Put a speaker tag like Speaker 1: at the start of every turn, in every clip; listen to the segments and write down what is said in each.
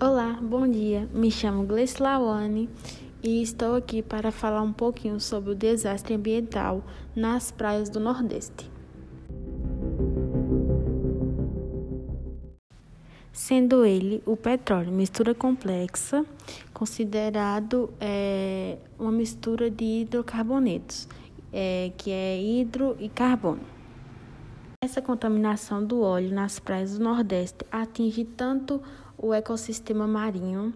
Speaker 1: Olá, bom dia. Me chamo Gleice Lawane e estou aqui para falar um pouquinho sobre o desastre ambiental nas praias do Nordeste. Sendo ele o petróleo mistura complexa, considerado é, uma mistura de hidrocarbonetos, é, que é hidro e carbono. Essa contaminação do óleo nas praias do Nordeste atinge tanto o ecossistema marinho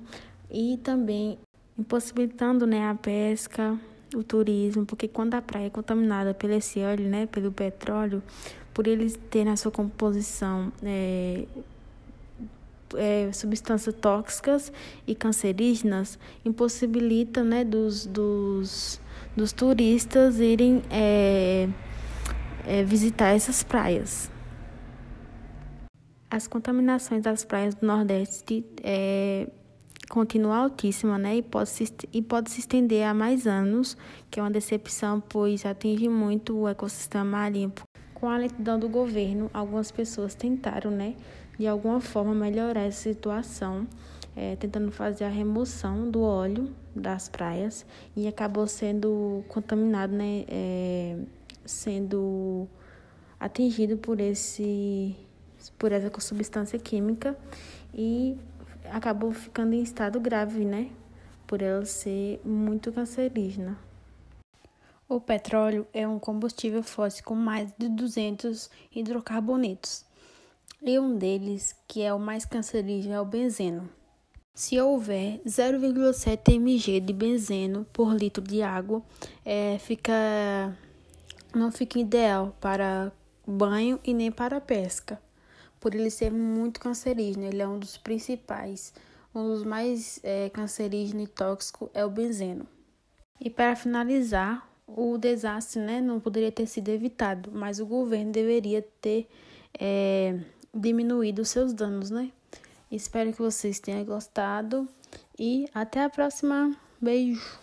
Speaker 1: e também impossibilitando né, a pesca, o turismo, porque quando a praia é contaminada pelo esse óleo, né, pelo petróleo, por eles ter na sua composição é, é, substâncias tóxicas e cancerígenas, impossibilita né, dos, dos, dos turistas irem é, é, visitar essas praias. As contaminações das praias do Nordeste é, continua altíssima, né? E pode, se, e pode se estender a mais anos, que é uma decepção, pois atinge muito o ecossistema marinho. Com a lentidão do governo, algumas pessoas tentaram, né, de alguma forma melhorar essa situação, é, tentando fazer a remoção do óleo das praias e acabou sendo contaminado, né, é, sendo atingido por esse por essa substância química e acabou ficando em estado grave, né? Por ela ser muito cancerígena. O petróleo é um combustível fóssil com mais de 200 hidrocarbonetos. E um deles, que é o mais cancerígeno, é o benzeno. Se houver 0,7 mg de benzeno por litro de água, é, fica não fica ideal para banho e nem para pesca, por ele ser muito cancerígeno. Ele é um dos principais, um dos mais é, cancerígeno e tóxico é o benzeno. E para finalizar, o desastre né, não poderia ter sido evitado, mas o governo deveria ter é, diminuído seus danos, né? Espero que vocês tenham gostado e até a próxima. Beijo!